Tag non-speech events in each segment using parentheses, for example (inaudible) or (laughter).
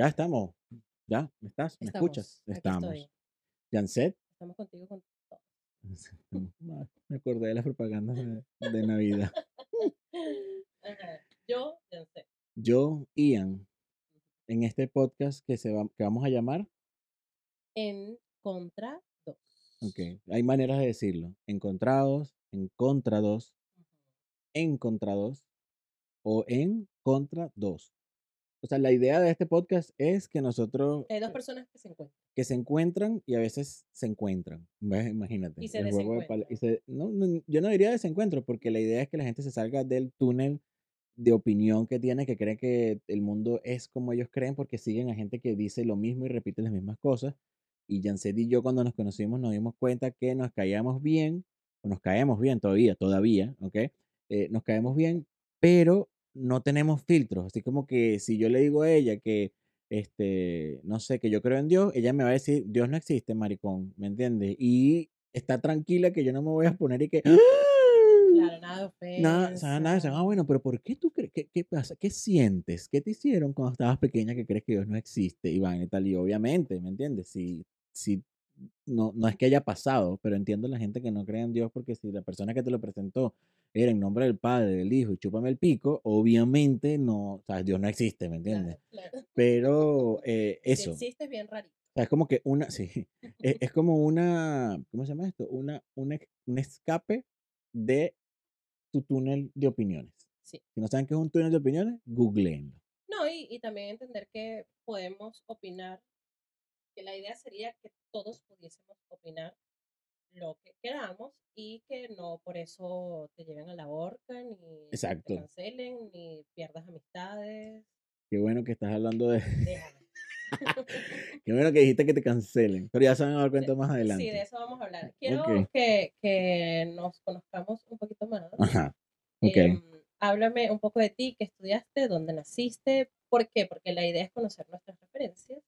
Ya estamos. Ya, ¿me estás? ¿Me Estamos, escuchas? Estamos. Janset. Estamos contigo con todo. (laughs) Me acordé de las propagandas de, de Navidad. (laughs) Yo, sé. Yo, Ian, en este podcast que, se va, que vamos a llamar, En contra dos. ok, hay maneras de decirlo. Encontrados, en contra dos, en contra dos o en contra dos. O sea, la idea de este podcast es que nosotros Hay dos personas que se encuentran. que se encuentran y a veces se encuentran. ¿ves? Imagínate. Y se de desencuentran. se- no, no, yo no diría desencuentro, porque la idea es que la gente se salga del túnel de opinión que tiene, que cree que el mundo es como ellos creen, porque siguen a gente que dice lo mismo y repite las mismas cosas. Y Janset y yo cuando nos conocimos nos dimos cuenta que nos caíamos bien, o nos caemos bien todavía, todavía, ¿ok? Eh, nos caemos bien, pero no tenemos filtros. Así como que si yo le digo a ella que, este, no sé, que yo creo en Dios, ella me va a decir, Dios no existe, maricón, ¿me entiendes? Y está tranquila que yo no me voy a poner y que... Claro, nada de ofensa. (gasps) Nada, o sea, nada, o sea, ah, bueno, pero ¿por qué tú crees? ¿Qué, qué pasa? ¿Qué sientes? ¿Qué te hicieron cuando estabas pequeña que crees que Dios no existe? Y van y tal, y obviamente, ¿me entiendes? Si, si no, no es que haya pasado, pero entiendo la gente que no cree en Dios porque si la persona que te lo presentó era en nombre del Padre, del Hijo y chúpame el pico, obviamente no, o sea, Dios no existe, ¿me entiendes? Claro, claro. Pero eh, Si eso, o existe es bien rarito. sea, es como que una, sí, es, es como una, ¿cómo se llama esto? Una, un, ex- un escape de tu túnel de opiniones. Sí. Si no saben qué es un túnel de opiniones, googleenlo. No, y, y también entender que podemos opinar, que la idea sería que todos pudiésemos opinar lo que queramos y que no por eso te lleven a la horca, ni Exacto. te cancelen, ni pierdas amistades. Qué bueno que estás hablando de... (laughs) Qué bueno que dijiste que te cancelen, pero ya se van a dar cuenta más adelante. Sí, de eso vamos a hablar. Quiero que, que nos conozcamos un poquito más. Ajá, ok. Em, háblame un poco de ti, qué estudiaste, dónde naciste, por qué, porque la idea es conocer nuestras referencias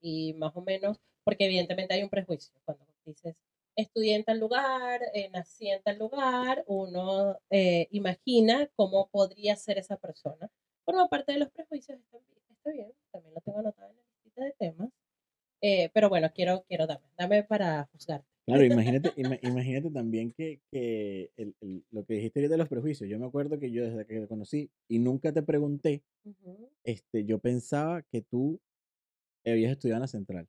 y más o menos, porque evidentemente hay un prejuicio cuando dices estudié en tal lugar, eh, nací en tal lugar, uno eh, imagina cómo podría ser esa persona. Forma parte de los prejuicios, está bien, está bien, también lo tengo anotado en la lista de temas, eh, pero bueno, quiero, quiero dame, dame para juzgar. Claro, imagínate, ima- imagínate también que, que el- el- lo que dijiste de los prejuicios. Yo me acuerdo que yo desde que te conocí y nunca te pregunté, este, yo pensaba que tú habías estudiado en la central.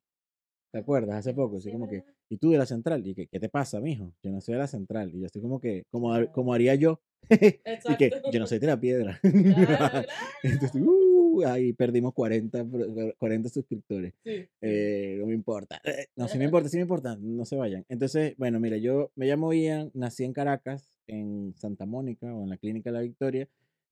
¿Te acuerdas? Hace poco, sí, así como que. ¿y tú de la central? ¿Y que, qué te pasa, mijo? Yo no soy de la central. Y yo estoy como que, como, como haría yo. (laughs) y que yo no soy de la piedra. Claro, (laughs) Entonces, uh, ahí perdimos 40, pro- 40 suscriptores. Sí. Eh, no me importa. Eh, No, sí me importa, sí me (laughs) importa. No se vayan. Entonces, bueno, mira, yo me llamo Ian, nací en Caracas, en Santa Mónica o en la Clínica de la Victoria,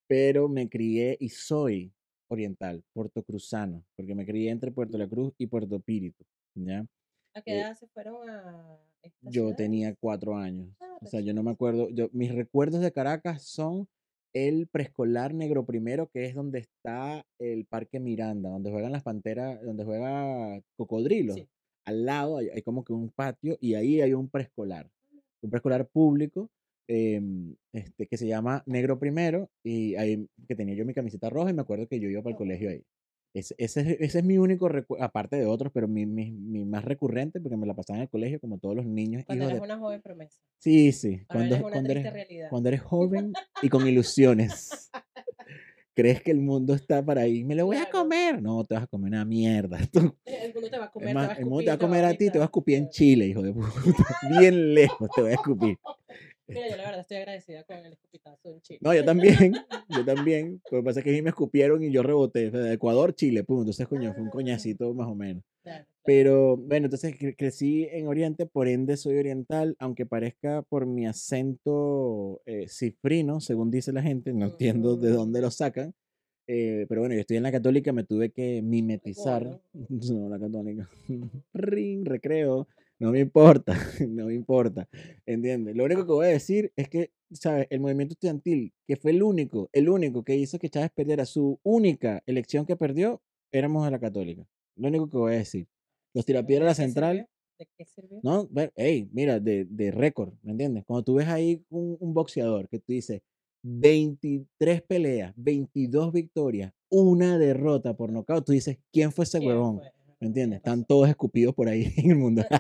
pero me crié y soy oriental, puertocruzano, porque me crié entre Puerto La Cruz y Puerto Píritu, ¿ya? ¿A qué eh, edad se fueron a Yo tenía cuatro años. Ah, O sea, yo no me acuerdo. Yo, mis recuerdos de Caracas son el preescolar negro primero, que es donde está el Parque Miranda, donde juegan las panteras, donde juega cocodrilos. Sí. Al lado hay, hay como que un patio y ahí hay un preescolar, un preescolar público em, este, que se llama Negro Primero y ahí que tenía yo mi camiseta roja y me acuerdo que yo iba para el colegio ahí. Ese, ese, es- ese es mi único recuerdo, aparte de otros, pero mi, mi, mi más recurrente, porque me la pasaba en el colegio como todos los niños Cuando hijos eres de... una joven promesa. Sí, sí, cuando, eres una cuando, eres, realidad. cuando eres joven (laughs) y con ilusiones. Crees que el mundo está para ahí. Me lo voy a comer. No, te vas a comer una mierda. (laughs) Tú- El mundo te va a Es comer, te va a el mundo te va a escupir, va comer a ti, te va a escupir en. Chile, hijo de puta. (laughs) Bien lejos te voy a escupir. Mira, yo la verdad estoy agradecida con el escupitazo en Chile. No, yo también, yo también. Lo que pasa es que a mí me escupieron y yo reboté. De Ecuador, Chile, pum. Entonces, coño, fue un Ah. coñacito más o menos. Claro, claro. Pero bueno, entonces cre- crecí en Oriente, por ende soy oriental, aunque parezca por mi acento eh, cifrino, según dice la gente, no entiendo de dónde lo sacan. eh, pero bueno, yo estoy en la católica, me tuve que mimetizar. Coño. (laughs) No, la católica. (laughs) Ring, recreo. No me importa, (laughs) no me importa. ¿Entiendes? Lo único que voy a decir es que, ¿sabes? El movimiento estudiantil, que fue el único, el único que hizo que Chávez perdiera su única elección que perdió, éramos de la católica. Lo único que voy a decir. Los tirapiedras ¿de la central? ¿De qué sirvió? ¿no? Ver, hey, mira, de, de récord, ¿me entiendes? Cuando tú ves ahí un, un boxeador que tú dices 23 peleas, 22 victorias, una derrota por nocaut, tú dices, ¿quién fue ese ¿Quién huevón? fue? ¿Me entiendes? Están todos escupidos por ahí (laughs) en el mundo. (laughs) (laughs)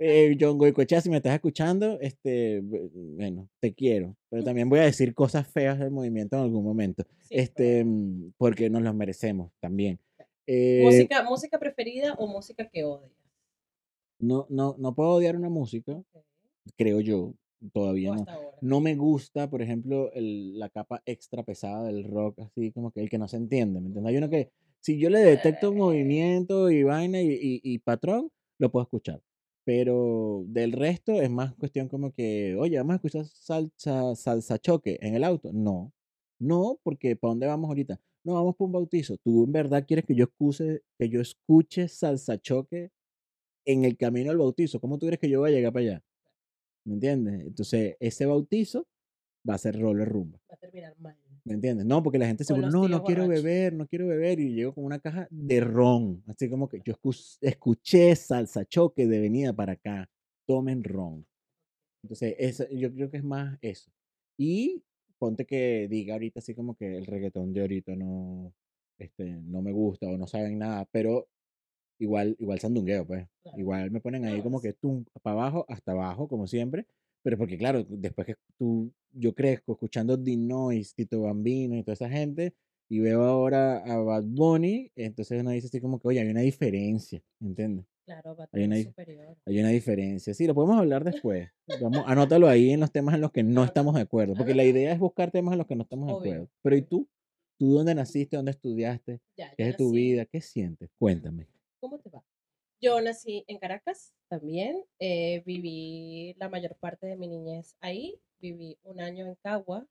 Eh, John Goicoechea, si me estás escuchando, este, bu- bueno, te quiero, pero también voy a decir cosas feas del movimiento en algún momento, Sí, este, pero- mm, porque nos los merecemos también. Eh, música, música preferida o música que odias. no, no, no puedo odiar una música, creo yo, todavía no. No me gusta, por ejemplo, el- la capa extra pesada del rock, así como que el que no se entiende, ¿me entiendes? Hay uno que, si yo le detecto movimiento y vaina y, y- y patrón, lo puedo escuchar. Pero del resto es más cuestión como que, oye, vamos a escuchar salsa, salsa choque en el auto. No, no, porque ¿para dónde vamos ahorita? No, vamos para un bautizo. ¿Tú en verdad quieres que yo escuche, que yo escuche salsa choque en el camino al bautizo? ¿Cómo tú crees que yo voy a llegar para allá? ¿Me entiendes? Entonces, ese bautizo va a ser roller rumba. Va a terminar mal. ¿Me entiendes? No, porque la gente se Con pone, los no, no quiero borrachos. beber, no quiero beber. Y llego con una caja de ron. Así como que yo escu- escuché salsa choque de venida para acá. Tomen ron. Entonces, eso, yo creo que es más eso. Y ponte que diga ahorita así como que el reggaetón de ahorita no, este, no me gusta o no saben nada, pero igual, igual sandungueo, pues. Claro. Igual me ponen ahí como que tú para abajo hasta abajo, como siempre. Pero porque claro, después que tú, yo crezco escuchando The Noise, Tito Bambino y toda esa gente, y veo ahora a Bad Bunny, entonces uno dice así como que, oye, hay una diferencia, ¿entiendes? Claro, va a Hay una superior. Hay una diferencia. Sí, lo podemos hablar (laughs) después. Vamos, anótalo ahí en los temas en los que no estamos de acuerdo, porque la idea es buscar temas en los que no estamos de acuerdo. Pero ¿y tú? ¿Tú dónde naciste? ¿Dónde estudiaste? Ya, ¿Qué es de tu vida? ¿Qué sientes? Cuéntame. ¿Cómo te va? Yo nací en Caracas también. eh, viví la mayor parte de mi niñez ahí. Viví un año en Cagua,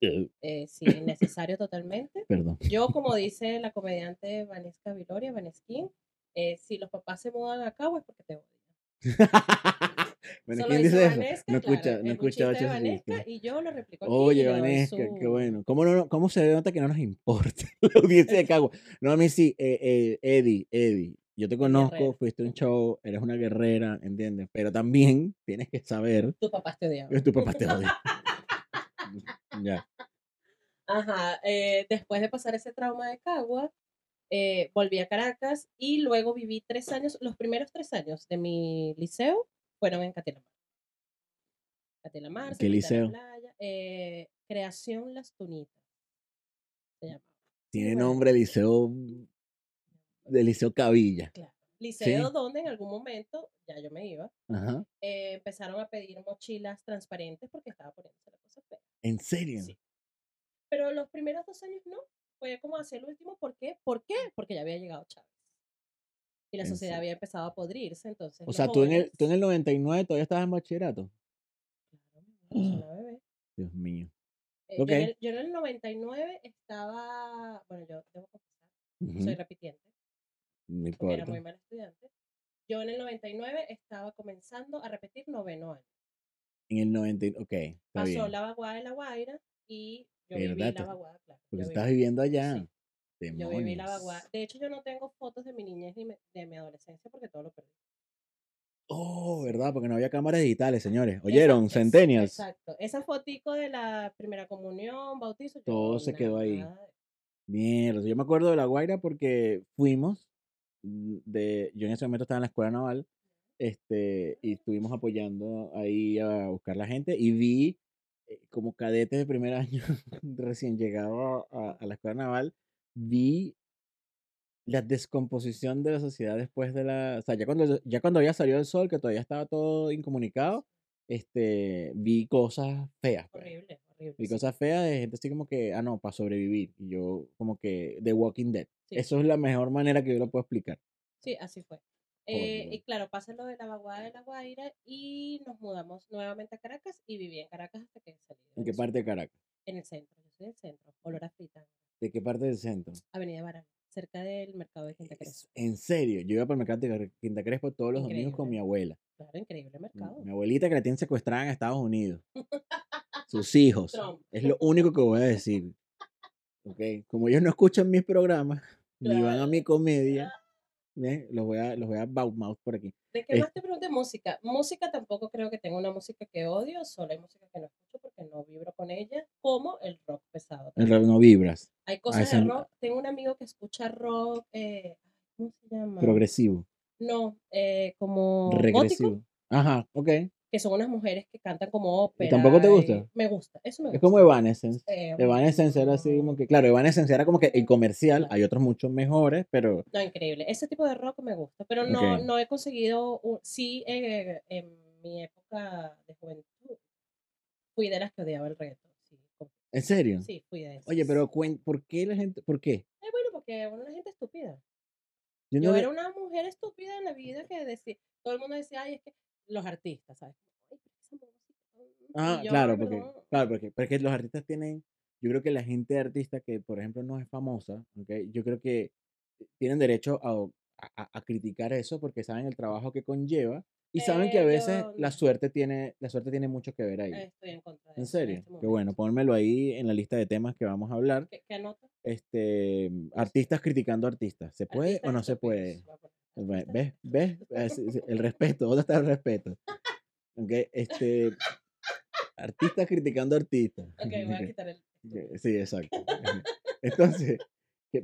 eh, sí, innecesario totalmente. Perdón. Yo, como dice la comediante Vanesca Viloria, Vanesquín, eh, si los papás se mudan a Cagua es porque te odian. (laughs) bueno, Solo ¿quién dice eso? Vanesca, No claro, escucha, no es un escuchaba chiste de ese chiste. Vanesca y yo lo replico aquí Oye, Vanesca, qué bueno. ¿Cómo, no, ¿Cómo se nota que no nos importa (laughs) la audiencia de (laughs) Cagua? No, a mí sí, eh, eh, Eddie, Eddie, yo te conozco, fuiste a un show, eres una guerrera, ¿entiendes? Pero también tienes que saber Tus papás te que tu papá te odia. (laughs) (laughs) ya. Ajá, eh, después de pasar ese trauma de Cagua, eh, volví a Caracas y luego viví tres años, los primeros tres años de mi liceo fueron en Catelamar. Catelamar, ¿Qué liceo? playa, eh, Creación Las Tunitas. Se llama. Tiene nombre Liceo, de Liceo Cabilla. Claro. Liceo Sí. donde en algún momento, ya yo me iba, Ajá. eh, empezaron a pedir mochilas transparentes porque estaba poniéndose la cosa fea. ¿En serio? Sí. Pero los primeros dos años no. Fue como hacia el último. ¿Por qué? ¿Por qué? Porque ya había llegado Chávez. Y la En sociedad había empezado a podrirse. Entonces, O sea, tú en, el, tú en el 99 todavía estabas en bachillerato. Claro, bebé. (gasps) Dios mío. Eh, yo, Ok. en el, yo en el 99 estaba. Bueno, yo debo confesar, Ujú, soy repitiente. Era muy estudiante. Yo en el 99 estaba comenzando a repetir noveno año. En el 90, y- ok, está Pasó bien. la vaguada de la Guaira y yo viví ¿Verdad? la vaguada, claro. Porque estás viví- viviendo allá. sí. Yo viví la vaguada. De hecho, yo no tengo fotos de mi niñez ni de mi adolescencia porque todo lo perdí. Oh, ¿verdad? Porque no había cámaras digitales, señores. ¿Oyeron? Centennials. Exacto. Esa fotico de la primera comunión, bautizo, Todo se quedó ahí. Mierda. Yo me acuerdo de La Guaira porque fuimos. Mm, De, yo en ese momento estaba en la escuela naval. Este, y estuvimos apoyando ahí a buscar la gente. Y vi eh, como cadete de primer (laughs) año, recién llegado a, a la escuela naval, vi la descomposición de la sociedad después de la. O sea, ya cuando, ya cuando había salido el sol, que todavía estaba todo incomunicado, este, vi cosas feas. pues. Horrible, horrible. Vi sí. cosas feas de gente así como que, ah, no, para sobrevivir. Y yo, como que, The Walking Dead. Sí. Eso es la mejor manera que yo lo puedo explicar. Sí, así fue. Eh, y claro, pasa lo de la vaguada de la Guaira y nos mudamos nuevamente a Caracas y viví en Caracas hasta que salí. ¿En qué parte de Caracas? En el centro, yo soy del centro, olor a frita, ¿De qué parte del centro? Avenida Barán, cerca del mercado de Quinta Crespo. Es- En serio, yo iba para el mercado de Quinta Crespo todos los domingos con mi abuela. Claro, increíble Mi- mercado. Mi abuelita que la tienen secuestrada en Estados Unidos. (laughs) Sus hijos. Trump. Es lo único que voy a decir. ¿Ok? Como ellos no escuchan mis programas, ni van a mi Claro. comedia, los voy a, los voy a mouth por aquí. ¿De qué más te pregunté? Música. Música tampoco creo que tenga una música que odio, solo hay música que no escucho porque no vibro con ella, como el rock pesado. El rock no vibras. Hay cosas de rock. Tengo un amigo que escucha rock, eh, ¿cómo se llama? Progresivo. No, eh, como Regresivo. Ajá, ok que son unas mujeres que cantan como ópera. ¿Y tampoco te gusta? Me gusta, eso me gusta. Es como Evanescence. Eh, Evanescence era así como que, claro, Evanescence era como que el comercial, hay otros muchos mejores, pero... No, increíble. Ese tipo de rock me gusta, pero no, no he conseguido, sí, eh, en mi época de juventud, fui de las que odiaba el reggaetón. ¿En serio? Sí, fui de Oye, pero ¿por qué la gente, por qué? Eh, bueno, porque una gente estúpida. Yo, era una mujer estúpida en la vida que decía, todo el mundo decía, ay, es que los artistas, ¿sabes? Ah, claro, porque, claro, porque, porque los artistas tienen, yo creo que la gente artista que, por ejemplo, no es famosa, ¿okay? yo creo que tienen derecho a, a, criticar eso porque saben el trabajo que conlleva y saben que a veces la suerte tiene la suerte tiene mucho que ver ahí. Estoy en contra de ¿En serio? Este Qué bueno, pónmelo ahí en la lista de temas que vamos a hablar. ¿Qué, qué Este, artistas criticando artistas. ¿Se puede o no se puede? ¿Ves? ¿Ves? El respeto, ¿dónde está el respeto? Okay, este, artistas criticando artistas. Ok, voy a (laughs) quitar el... Sí, exacto. Entonces,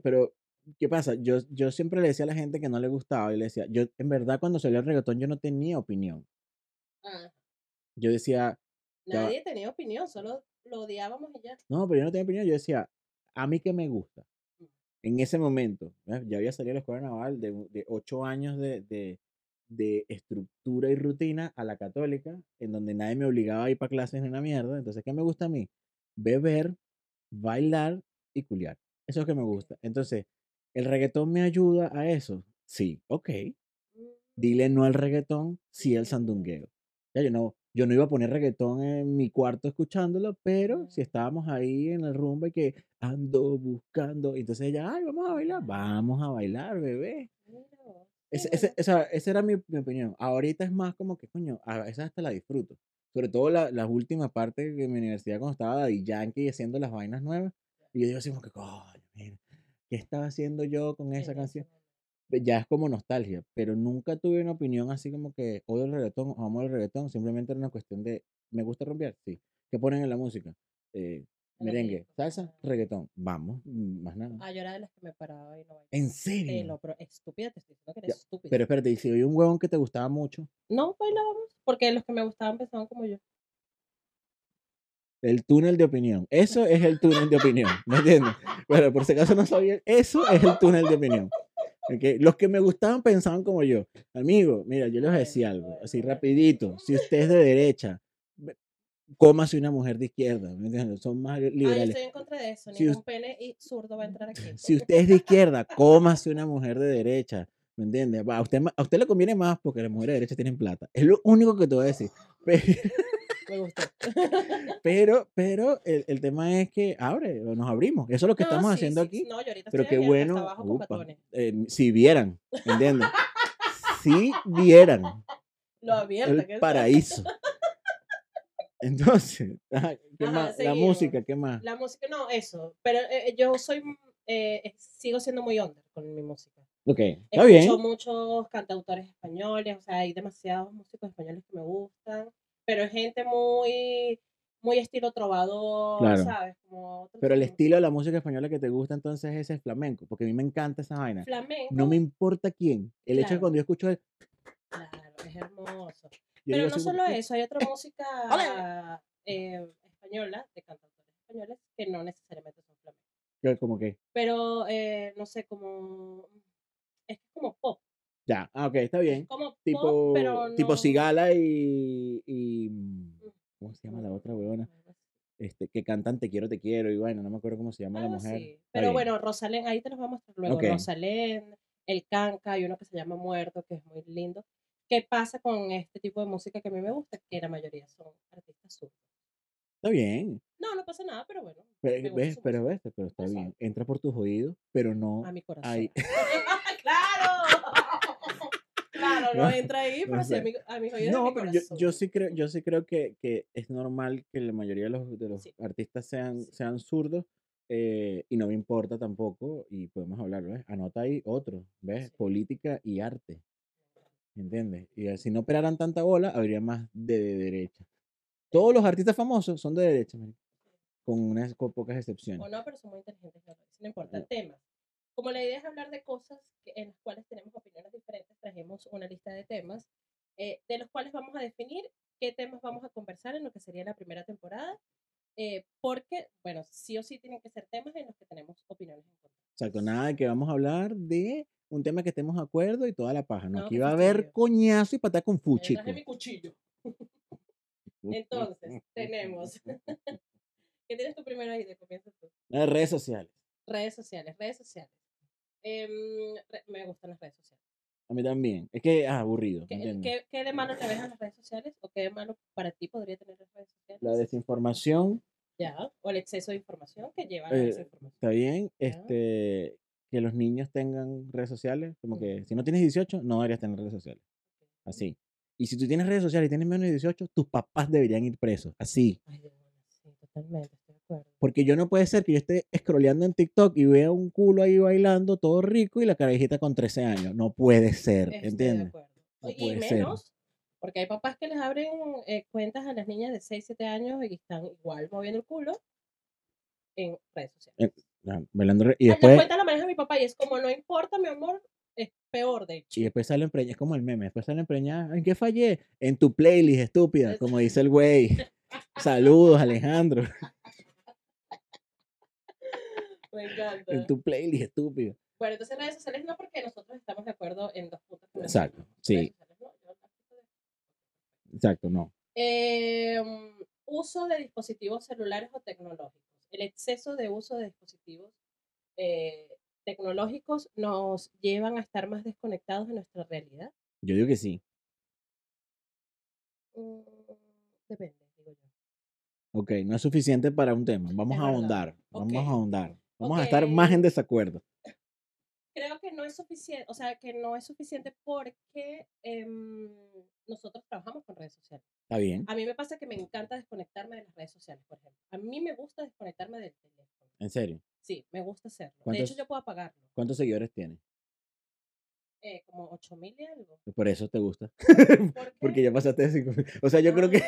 pero, ¿qué pasa? Yo, yo siempre le decía a la gente que no le gustaba y le decía, yo en verdad cuando salió el reggaetón yo no tenía opinión. Ah. Yo decía... Nadie tenía opinión, solo lo odiábamos y ya. No, pero yo no tenía opinión, yo decía, a mí que me gusta en ese momento, ya había salido de la escuela naval de, de ocho años de, de, de, estructura y rutina a la católica, en donde nadie me obligaba a ir para clases en una mierda. Entonces, ¿qué me gusta a mí? Beber, bailar y culiar. Eso es lo que me gusta. Entonces, ¿el reggaetón me ayuda a eso? Sí, ok. Dile no al reggaetón, sí al sandungueo. Ya yo no, yo no iba a poner reggaetón en mi cuarto escuchándolo, pero si estábamos ahí en el rumbo y que ando buscando, entonces ella, ay, vamos a bailar, vamos a bailar, bebé. Ese, esa, esa, era mi, mi, opinión. Ahorita es más como que, coño, a veces hasta la disfruto. Sobre todo la, las últimas partes de mi universidad cuando estaba Daddy Yankee haciendo las vainas nuevas. Y yo digo así como que, coño, mira, ¿qué estaba haciendo yo con esa canción? Ya es como nostalgia, pero nunca tuve una opinión así como que odio el reggaetón o amo el reggaetón, simplemente era una cuestión de, ¿me gusta romper? Sí. ¿Qué ponen en la música? Eh, merengue, salsa, reggaetón, vamos, mm, más nada. Ah, yo era de las que me paraba y no ¿En serio? lo, pero estúpida, te estoy diciendo que eres estúpida. Pero espérate, ¿y si oí un huevón que te gustaba mucho? No, bailábamos, porque los que me gustaban pensaban como yo. El túnel de opinión. Eso es el túnel de opinión, ¿me entiendes? (laughs) Bueno, por si acaso no sabía, eso es el túnel de opinión. Los que me gustaban pensaban como yo. Amigo, mira, yo les decía algo, así rapidito. Si usted es de derecha, cómase una mujer de izquierda. ¿me Son más liberales. Ah, yo estoy en contra de eso. Ningún pene y zurdo va a entrar aquí. Si usted es de izquierda, cómase una mujer de derecha. ¿Me entiendes? A usted, a usted le conviene más porque las mujeres de derecha tienen plata. Es lo único que te voy a decir. (laughs) Me gustó. (laughs) Pero, pero el, el, tema es que abre, nos abrimos. Eso es lo que estamos haciendo aquí. No, yo ahorita pero qué bueno. Eh, si vieran, ¿entiendes? (laughs) si vieran. Lo abierto, el paraíso. (laughs) Entonces, ¿qué más? La música, ¿qué más? La música, no, eso. Pero eh, yo soy, eh, sigo siendo muy under con mi música. Ok, está bien. Escucho muchos cantautores españoles, o sea, hay demasiados músicos españoles que me gustan pero es gente muy, muy estilo trovador, ¿sabes? Como pero el estilo de la música española que te gusta entonces es el flamenco, porque a mí me encanta esa vaina. Flamenco. No me importa quién. El hecho de cuando yo escucho el... Claro, es hermoso. pero no solo eso, hay otra música eh, española, de cantautores españoles, que no necesariamente son flamencos. ¿Cómo qué? Pero, eh, no sé, como... Es como pop. Ya, ah, ok, está bien. tipo, tipo Cigala y, y, mm, ¿Cómo se llama la otra huevona? Este, que cantan Te quiero, te quiero, y bueno, no me acuerdo cómo se llama la mujer. Pero bueno, Rosalén, ahí te los vamos a mostrar luego. Rosalén, El Canca, hay uno que se llama Muerto, que es muy lindo. ¿Qué pasa con este tipo de música que a mí me gusta? Que la mayoría son artistas zurdos. Está bien. No, no pasa nada, pero bueno. Pero, ves, pero, ves, pero está bien. Entra por tus oídos, pero no. A mi corazón. ¡Claro! (laughs) Claro, no, (laughs) entra ahí, pero sí a, mi, a mis oídos. No, pero yo, yo, sí creo, yo sí creo que, que, es normal que la mayoría de los, de los artistas sean, sean zurdos. Eh, y no me importa tampoco, y podemos hablar, ¿ves? Anota ahí otro, ¿ves? Política y arte. ¿entiendes? Y eh, si no operaran tanta bola, habría más de, de derecha. Todos los artistas famosos son de derecha, con unas co- pocas excepciones. O no, pero son muy inteligentes. No, no importa el No. tema. Como la idea es hablar de cosas que- en las cuales tenemos opiniones diferentes, trajimos una lista de temas eh, de los cuales vamos a definir qué temas vamos a conversar en lo que sería la primera temporada. eh, porque, bueno, sí o sí tienen que ser temas en los que tenemos opiniones en contra. Exacto, nada de que vamos a hablar de un tema que estemos de acuerdo y toda la paja. No, No, aquí va a haber coñazo y patada con fu, Ya chico. traje mi cuchillo. (laughs) Entonces, tenemos. (laughs) ¿Qué tienes tú primero ahí? De comienzo tú. Las redes sociales. Redes sociales, redes sociales. Em, me gustan las redes sociales. A mí también. Es que, ah, aburrido, ¿Qué, qué, qué de malo le ves a las redes sociales? ¿O qué de malo para ti podría tener las redes sociales? La desinformación, Ya, o el exceso de información que lleva a la Eh, desinformación. está bien. Ya. Este, que los niños tengan redes sociales. Como que si no tienes 18, no deberías tener redes sociales. Así. Y si tú tienes redes sociales y tienes menos de 18, tus papás deberían ir presos. Así. Ay, de bola, sí, totalmente. Porque yo no puede ser que yo esté scrolleando en TikTok y vea un culo ahí bailando todo rico y la carajita con 13 años. No puede ser, Estoy ¿entiendes? No y puede ser. menos, porque hay papás que les abren eh, cuentas a las niñas de 6, 7 años y están igual moviendo el culo en redes sociales. Bailando re- y la después, cuenta la maneja mi papá y es como, no importa, mi amor, es peor, de hecho. y después sale empreñada, es como el meme, después sale empreñada, ¿en qué fallé? En tu playlist, estúpida, Es- como dice el güey. (laughs) Saludos, Alejandro. Me encanta. En tu playlist, estúpida. Bueno, entonces redes sociales no, porque nosotros estamos de acuerdo en dos puntos. Exacto, sí, no, exacto, no. Eh, uso de dispositivos celulares o tecnológicos. El exceso de uso de dispositivos eh, tecnológicos nos llevan a estar más desconectados de nuestra realidad. Yo digo que sí. Mm, depende, digo yo. Ok, no es suficiente para un tema. Vamos Es a verdad. ahondar, vamos a ahondar. Vamos a estar más en desacuerdo. Creo que no es suficiente, o sea, que no es suficiente porque em, nosotros trabajamos con redes sociales. Está bien, A mí me pasa que me encanta desconectarme de las redes sociales, por ejemplo. A mí me gusta desconectarme del teléfono. en serio. Sí, me gusta hacerlo. De ¿Cuántos- hecho, yo puedo apagarlo. ¿Cuántos seguidores tienes? Eh, como 8000 y algo. Por eso te gusta. (laughs) Porque ya pasaste de cinco mil. O sea, yo creo que.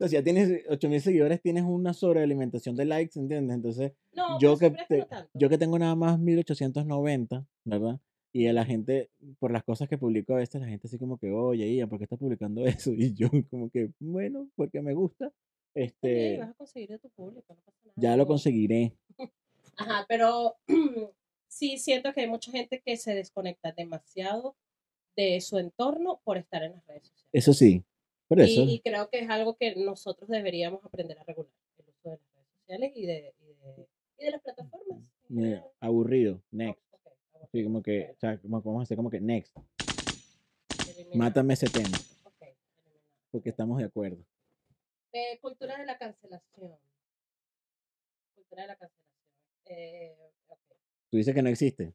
O sea, tienes 8000 seguidores, tienes una sobrealimentación de likes, ¿entiendes? Entonces, No, yo que, te- tanto. yo que tengo nada más 1890, ¿verdad? Y a la gente, por las cosas que publico a veces, la gente así como que, oye, Ian, ¿por qué estás publicando (laughs) eso? Y yo como que, bueno, porque me gusta. Este, vas a conseguir de tu público, no pasa nada. ya lo conseguiré. (laughs) Ajá, pero (clears throat) sí siento que hay mucha gente que se desconecta demasiado de su entorno por estar en las redes sociales. Eso sí. Por eso. Y, y creo que es algo que nosotros deberíamos aprender a regular, el uso de las redes sociales y de, y de, y de las plataformas. general. aburrido. Next. Sí, como que, o sea, como, vamos a hacer como que next. Mátame ese tema, porque estamos de acuerdo. Eh, cultura de la cancelación. Cultura de la cancelación. Eh. Tú dices que no existe.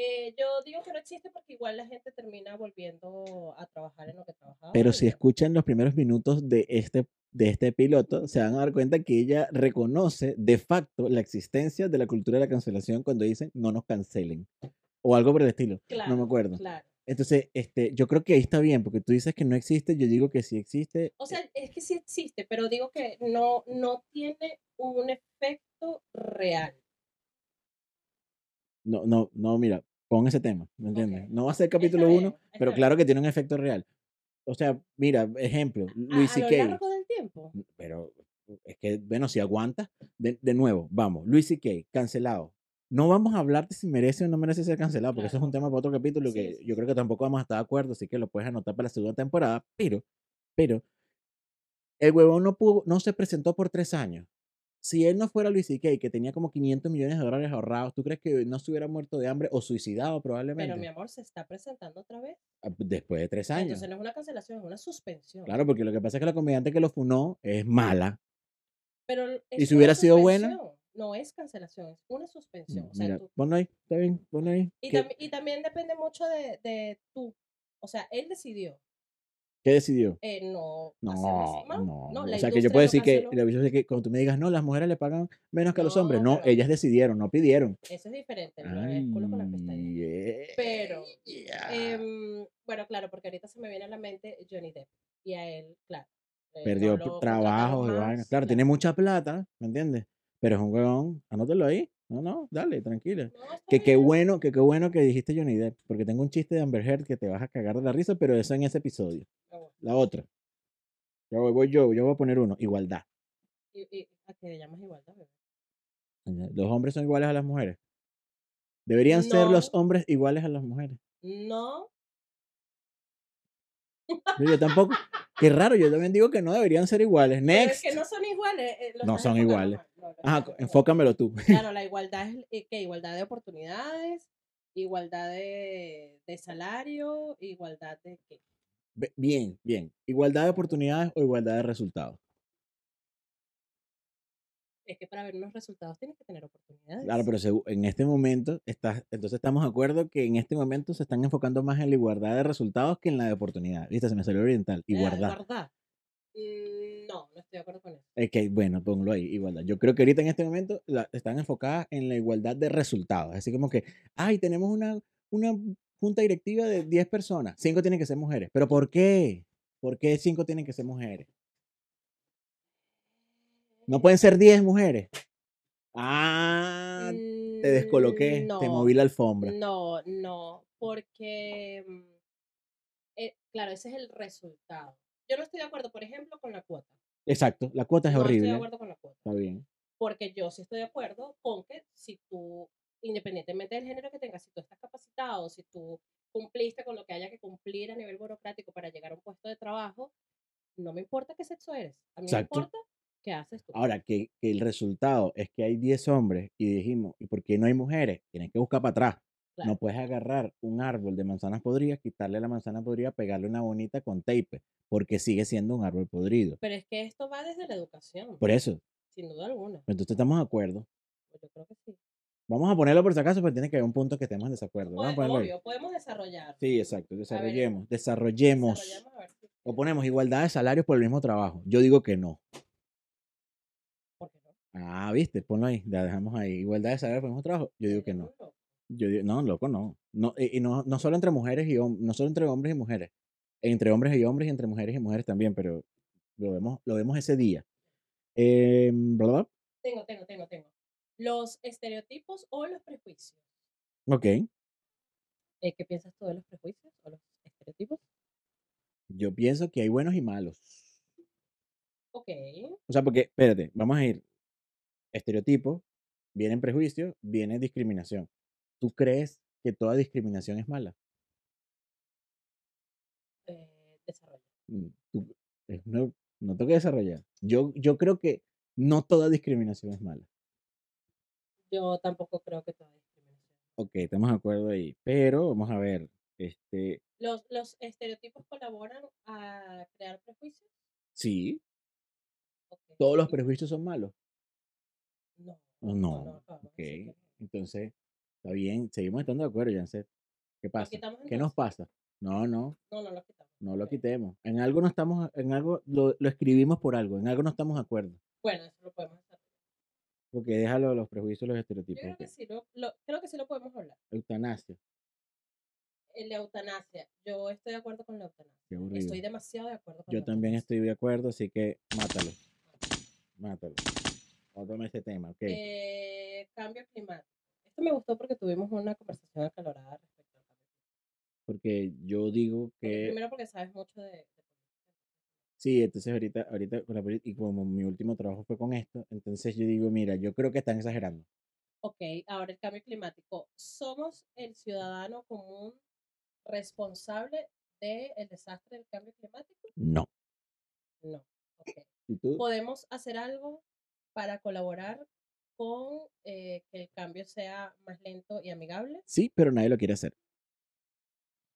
Eh, yo digo que no existe porque igual la gente termina volviendo a trabajar en lo que trabajaba. Pero y si escuchan los primeros minutos de este, de este piloto, se van a dar cuenta que ella reconoce de facto la existencia de la cultura de la cancelación cuando dicen no nos cancelen. O algo por el estilo. no me acuerdo. Claro. Entonces, este, yo creo que ahí está bien, porque tú dices que no existe, yo digo que sí existe. O sea, es que sí existe, pero digo que no, no tiene un efecto real. No, no, no, mira, pon ese tema, ¿me entiendes? No va a ser capítulo bien, uno, está pero bien. claro que tiene un efecto real. O sea, mira, ejemplo, A, Luis a lo C.K. largo del tiempo. Pero es que, bueno, si aguanta, de, de nuevo, vamos, Luis C.K., cancelado. No vamos a hablar de si merece o no merece ser cancelado, porque eso es un Claro. tema para otro capítulo Sí, que sí, yo creo que tampoco vamos a estar de acuerdo, así que lo puedes anotar para la segunda temporada, pero, pero, el huevón no, pudo, no se presentó por tres años. Si él no fuera Luis C.K., que tenía como 500 millones de dólares ahorrados, ¿tú crees que no se hubiera muerto de hambre o suicidado probablemente? Pero mi amor se está presentando otra vez. Ah, Después de tres años. Entonces no es una cancelación, es una suspensión. Claro, porque lo que pasa es que la comediante que lo funó es mala. Pero ¿Y si hubiera sido buena? No es cancelación, es una suspensión. O sea, Mira, tú- ponlo ahí, está bien, ponlo ahí. y, ¿Qué, tam- y también depende mucho de, de tú. O sea, él decidió. ¿Qué decidió? eh, no, No, no, no, O sea, que yo industria puedo decir que, la es que cuando tú me digas, no, las mujeres le pagan menos que a los hombres. No, pero- ellas decidieron, no pidieron. Eso es diferente, no culo con la pestaña. Ay, eh, Pero, ya. Em, bueno, claro, porque ahorita se me viene a la mente Johnny Depp. Y a él, claro. eh, Perdió trabajo y vainas. Claro, tiene mucha plata, ¿me entiendes? Pero es un huevón, anótalo ahí. No, no, dale, tranquila. No, Que qué bueno, que qué bueno que dijiste Johnny Depp, porque tengo un chiste de Amber Heard que te vas a cagar de la risa, pero eso en ese episodio. La otra. Ya voy, voy yo, yo voy a poner uno, igualdad. Y, y- ¿A qué le llamas igualdad, bebé? Los hombres son iguales a las mujeres. Deberían ser los hombres iguales a las mujeres. No, yo tampoco. Qué raro, yo también digo que no deberían ser iguales. pero es Next. que no son iguales. eh, No son iguales. no, estás Ajá, enfócamelo tú. Claro, la (laughs) igualdad es eh, ¿qué? igualdad de oportunidades, igualdad de, de salario, igualdad de qué. Bien, bien. Igualdad de oportunidades o igualdad de resultados. Es que para ver unos resultados tienes que tener oportunidades. Claro, pero en este momento, estás, entonces estamos de acuerdo que en este momento se están enfocando más en la igualdad de resultados que en la de oportunidades. Viste, se me salió oriental. Eh, Igualdad. Mm, no, no estoy de acuerdo con eso. Es que, bueno, ponlo ahí, igualdad. Yo creo que ahorita en este momento la- están enfocadas en la igualdad de resultados. Así como que, ay, tenemos una, una junta directiva de 10 personas, 5 tienen que ser mujeres. ¿Pero por qué? ¿Por qué 5 tienen que ser mujeres? No pueden ser 10 mujeres. Ah, te descoloqué, Mm, te moví la alfombra. No, no, porque, mm, eh, claro, ese es el resultado. Yo no estoy de acuerdo, por ejemplo, con la cuota. Exacto, la cuota es no estoy horrible. de acuerdo con la cuota. Está bien. Porque yo sí estoy de acuerdo con que si tú, independientemente del género que tengas, si tú estás capacitado, si tú cumpliste con lo que haya que cumplir a nivel burocrático para llegar a un puesto de trabajo, no me importa qué sexo eres. A mí Exacto. me importa qué haces tú. Ahora, que, que el resultado es que hay 10 hombres y dijimos, ¿y por qué no hay mujeres? Tienes que buscar para atrás. Claro. No puedes agarrar un árbol de manzanas podridas, quitarle la manzana podrida, pegarle una bonita con tape, porque sigue siendo un árbol podrido. Pero es que esto va desde la educación, Por eso, sin duda alguna. entonces estamos de acuerdo. Pues Yo creo que sí. Vamos a ponerlo por si acaso, pero tiene que haber un punto que estemos en desacuerdo. Vamos a ahí. obvio, podemos desarrollar. Sí, exacto. Desarrollemos. Desarrollemos. desarrollamos a ver si- O ponemos igualdad de salarios por el mismo trabajo. Yo digo que no. Ah, viste, ponlo ahí. La dejamos ahí. Igualdad de salarios por mismo trabajo. Yo digo que no. Yo digo, no, loco, no. no y y no, no solo entre mujeres y hombres, no solo entre hombres y mujeres. Entre hombres y hombres y entre mujeres y mujeres también, pero lo vemos, lo vemos ese día. Eh. Tengo, tengo, tengo, tengo. Los estereotipos o los prejuicios. Ok. Eh, ¿Qué piensas tú de los prejuicios o los estereotipos? Yo pienso que hay buenos y malos. Ok. O sea, porque, espérate, vamos a ir. Estereotipo, viene prejuicio, viene discriminación. ¿Tú crees que toda discriminación es mala? Eh, desarrollo. Mm, tú- es no, no tengo que desarrollar. Yo, yo creo que no toda discriminación es mala. Yo tampoco creo que toda discriminación. Ok, estamos de acuerdo ahí. Pero vamos a ver. Este, ¿Los, los estereotipos colaboran a crear prejuicios? sí, todos los prejuicios son malos. No. ¿O no, Ok, entonces, está bien, seguimos estando de acuerdo, Janset. ¿Qué pasa? ¿Qué nos pasa? No, no, No, no lo quitamos. no lo quitemos. En algo no estamos, en algo lo, lo escribimos por algo, en algo no estamos de acuerdo. Bueno, eso lo podemos hacer. Porque déjalo los prejuicios los Yo estereotipos. creo que sí lo, lo- creo que sí lo podemos hablar. Eutanasia, de eutanasia. Yo estoy de acuerdo con la eutanasia. Estoy demasiado de acuerdo con Yo la también estoy de acuerdo, así que mátalo, mátalo. Ótame este tema, ok. Eh, cambio climático. Esto me gustó porque tuvimos una conversación acalorada respecto al cambio climático. Porque yo digo Porque que Primero porque sabes mucho de, de. Sí, entonces ahorita, ahorita con la y como mi último trabajo fue con esto, entonces yo digo, mira, yo creo que están exagerando. Ok, ahora el cambio climático. ¿Somos el ciudadano común responsable del desastre del cambio climático? No. No. Ok. ¿Y tú? ¿Podemos hacer algo para colaborar con eh, que el cambio sea más lento y amigable? Sí, pero nadie lo quiere hacer.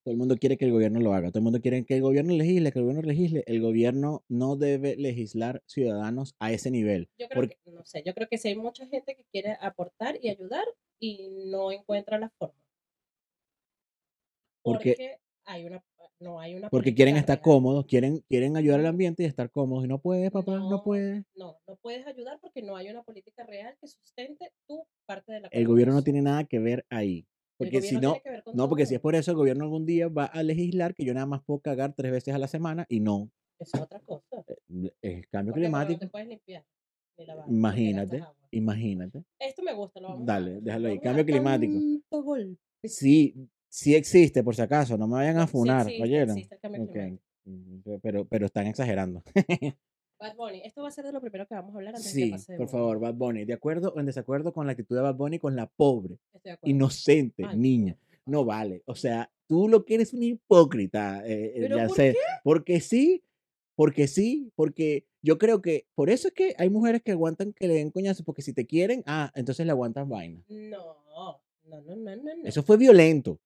Todo el mundo quiere que el gobierno lo haga. Todo el mundo quiere que el gobierno legisle, que el gobierno legisle. El gobierno no debe legislar ciudadanos a ese nivel. Yo creo Porque, que, no sé, yo creo que sí hay mucha gente que quiere aportar y ayudar y no encuentra la forma. Porque- Porque hay una, no hay una Porque quieren estar real. cómodos, quieren, quieren ayudar al ambiente y estar cómodos. Y no puedes, papá, no, No, puedes. No, no puedes ayudar porque no hay una política real que sustente tu parte de la El gobierno no tiene nada que ver ahí. Porque si no, no, porque si es por eso, el gobierno algún día va a legislar que yo nada más puedo cagar tres veces a la semana y no. Es otra cosa. Eh, Es cambio Porque bueno, no climático. te puedes limpiar lavar Imagínate, imagínate. Esto me gusta, lo vamos a, Dale, déjalo ahí. a Cambio climático. golpe. Sí, sí existe, por si acaso. No me vayan a No, sí funar, existe, ¿oyeron? existe el cambio Ok. climático. Mm, Pero, pero están exagerando. (laughs) Bad Bunny, esto va a ser de lo primero que vamos a hablar antes de que Sí, pase de por favor, Bad Bunny. ¿De acuerdo o en desacuerdo con la actitud de Bad Bunny con la pobre, inocente Ay, niña? no. Vale. O sea, tú lo que eres un hipócrita, eh, eh, ¿Pero por qué? Porque sí, porque sí, porque yo creo que por eso es que hay mujeres que aguantan que le den coñazo, porque si te quieren, ah, entonces le aguantan vaina. No, no, no, no, no, no. Eso fue violento.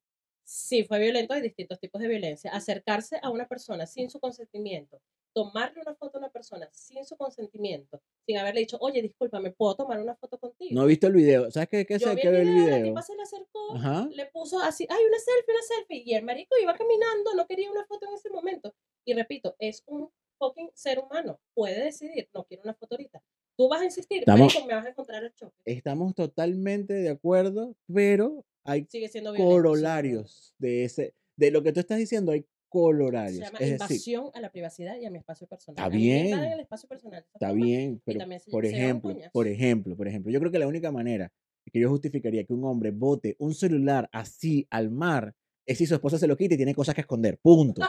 Sí, fue violento, hay distintos tipos de violencia. Acercarse a una persona sin su consentimiento, tomarle una foto a una persona sin su consentimiento, sin haberle dicho, oye, disculpa, ¿me puedo tomar una foto contigo? No he visto el video. ¿Sabes qué? qué Yo sé vi que el ver el video, la video? tipa se le acercó, Ajá. le puso así, ay, una selfie, una selfie, y el marico iba caminando, no quería una foto en ese momento. Y repito, es un fucking ser humano, puede decidir, no quiero una foto ahorita. Tú vas a insistir, Estamos- marico, me vas a encontrar el choque. Estamos totalmente de acuerdo, pero hay Sigue siendo corolarios de ese, de lo que tú estás diciendo, hay Se colorarios. llama Es decir, invasión a la privacidad y a mi espacio personal. Está bien. el espacio personal. está forma, bien, pero se- por se ejemplo, por ejemplo, por ejemplo, yo creo que la única manera que yo justificaría que un hombre bote un celular así al mar es si su esposa se lo quita y tiene cosas que esconder. Punto. ¿Me-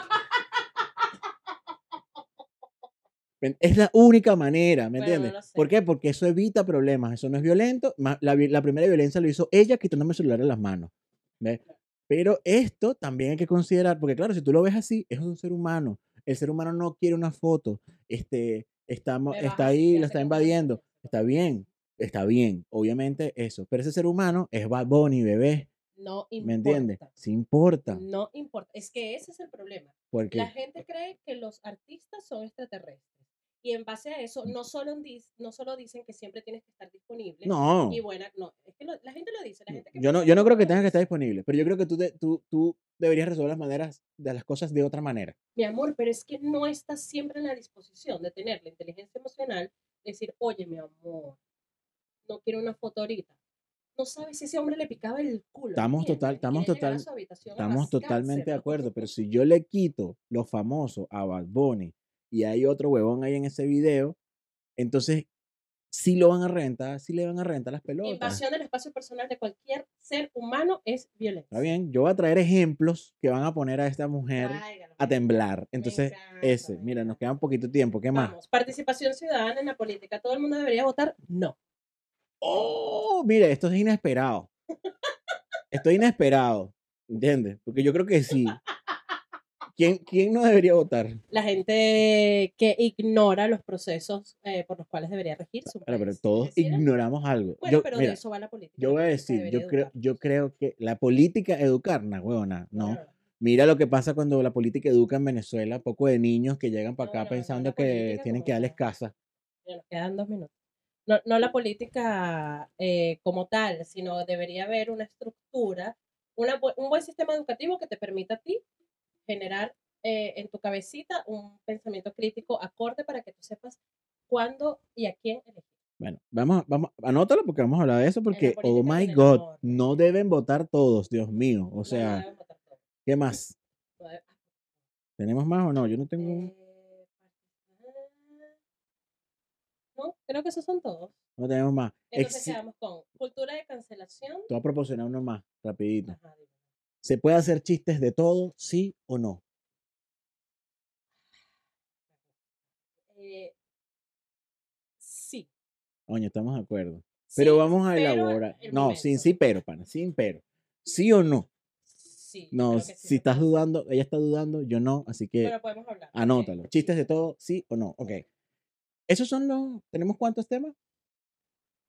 Es la única manera, ¿me Bueno, entiendes? ¿Por qué? Porque eso evita problemas, eso no es violento. La, primera violencia lo hizo ella quitándome el celular en las manos. ¿ves? Pero esto también hay que considerar, porque claro, si tú lo ves así, es un ser humano. El ser humano no quiere una foto. Este, está y ahí, lo está invadiendo. Está bien, está bien, obviamente eso. Pero ese ser humano es Bad Bunny, bebé. No ¿Me entiendes? importa. Sí importa. No importa. Es que ese es el problema. Porque La gente cree que los artistas son extraterrestres. Y en base a eso, no solo, no solo dicen que siempre tienes que estar disponible. Mm. no. Y buena, no, es que lo- la gente lo dice. La gente que Yo no, yo no creo que tengas que estar disponible, pero yo creo que tú, de- tú, tú deberías resolver las maneras de las cosas de otra manera. Mi amor, pero es que no estás siempre en la disposición de tener la inteligencia emocional, decir, oye, mi amor, no quiero una foto ahorita. No sabes si ese hombre le picaba el culo. Estamos ¿entiendes? total- estamos total- Estamos totalmente de acuerdo, pero si yo le quito lo famoso a Bad Bunny y hay otro huevón ahí en ese video, entonces sí lo van a rentar, sí le van a rentar las pelotas. Invasión del espacio personal de cualquier ser humano es violencia. Está bien, yo voy a traer ejemplos que van a poner a esta mujer a me temblar. Entonces, encanta, ese, mira, nos queda un poquito tiempo, ¿qué más? Vamos, participación ciudadana en la política. ¿Todo el mundo debería votar? No. Oh, mire, esto es inesperado. Esto es inesperado, ¿entiendes? Porque yo creo que sí. ¿Quién, quién no debería votar? La gente que ignora los procesos eh, por los cuales debería regirse pero país. todos Deciden- ignoramos algo. Bueno, Yo, pero mira, de eso va la política. yo voy a decir, yo creo, educar. yo creo que la política educar, no, huevona, no. Mira lo que pasa cuando la política educa en Venezuela, poco de niños que llegan para No, acá no, pensando que tienen que darles casa. Nos quedan dos minutos. No, no la política eh, como tal, sino debería haber una estructura, una un buen sistema educativo que te permita a ti generar eh, en tu cabecita un pensamiento crítico acorde para que tú sepas cuándo y a quién elegir. Bueno, vamos, vamos, anótalo porque vamos a hablar de eso porque, oh my God, amor. no deben votar todos, Dios mío. O No, no sea, deben votar todos. ¿qué más? No deben- ¿Tenemos más o no? Yo no tengo... Eh, no, creo que esos son todos. No tenemos más. Entonces quedamos con cultura de cancelación. Te voy a proporcionar uno más, rapidito. Ajá. ¿Se puede hacer chistes de todo, sí o no? Eh, sí. Oye, estamos de acuerdo. Pero sí, vamos a elaborar. el No, sin sí, pero, pana, sin pero. ¿Sí o no? Sí, No, sí si estás dudando, ella está dudando, yo no, así que Pero podemos hablar. ok. anótalo. Chistes de todo, sí o no. Ok. Esos son los. ¿Tenemos cuántos temas?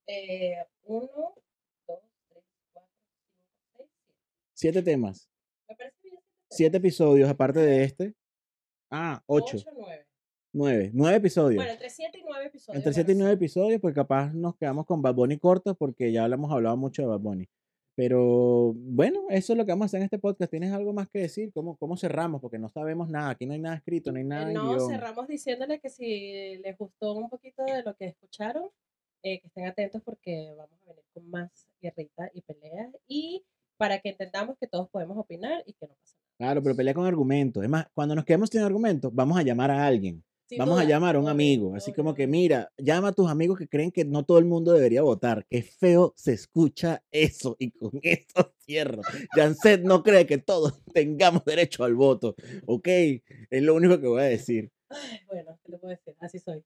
Eh, uno, dos, tres, cuatro, cinco, seis, siete. Siete temas. Me parece bien. siete Siete episodios, aparte de este. Ah, ocho. Ocho, nueve. Nueve. Nueve episodios. Bueno, entre siete y nueve episodios. Entre 7 y 9 ser. episodios, pues capaz nos quedamos con Bad Bunny cortos porque ya hemos hablado mucho de Bad Bunny. Pero bueno, eso es lo que vamos a hacer en este podcast. ¿Tienes algo más que decir? ¿Cómo, cómo cerramos? Porque no sabemos nada. Aquí no hay nada escrito, no hay nada en No, guion. cerramos diciéndole que si les gustó un poquito de lo que escucharon, eh, que estén atentos porque vamos a venir con más guerrita y peleas y para que entendamos que todos podemos opinar y que no pasa nada. Claro, pero pelea con argumentos. Es más, cuando nos quedemos sin argumentos, vamos a llamar a alguien. Sin Vamos a llamar a un amigo. Así como que, mira, llama a tus amigos que creen que no todo el mundo debería votar. Qué feo se escucha eso. Y con (laughs) eso cierro. Janset no cree que todos (laughs) tengamos derecho al voto. Ok, es lo único que voy a decir. Ay, bueno, ¿qué le puedo decir? Así soy.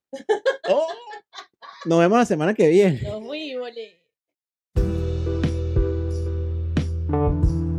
Oh, Nos vemos la semana que viene. Nos le. Müzik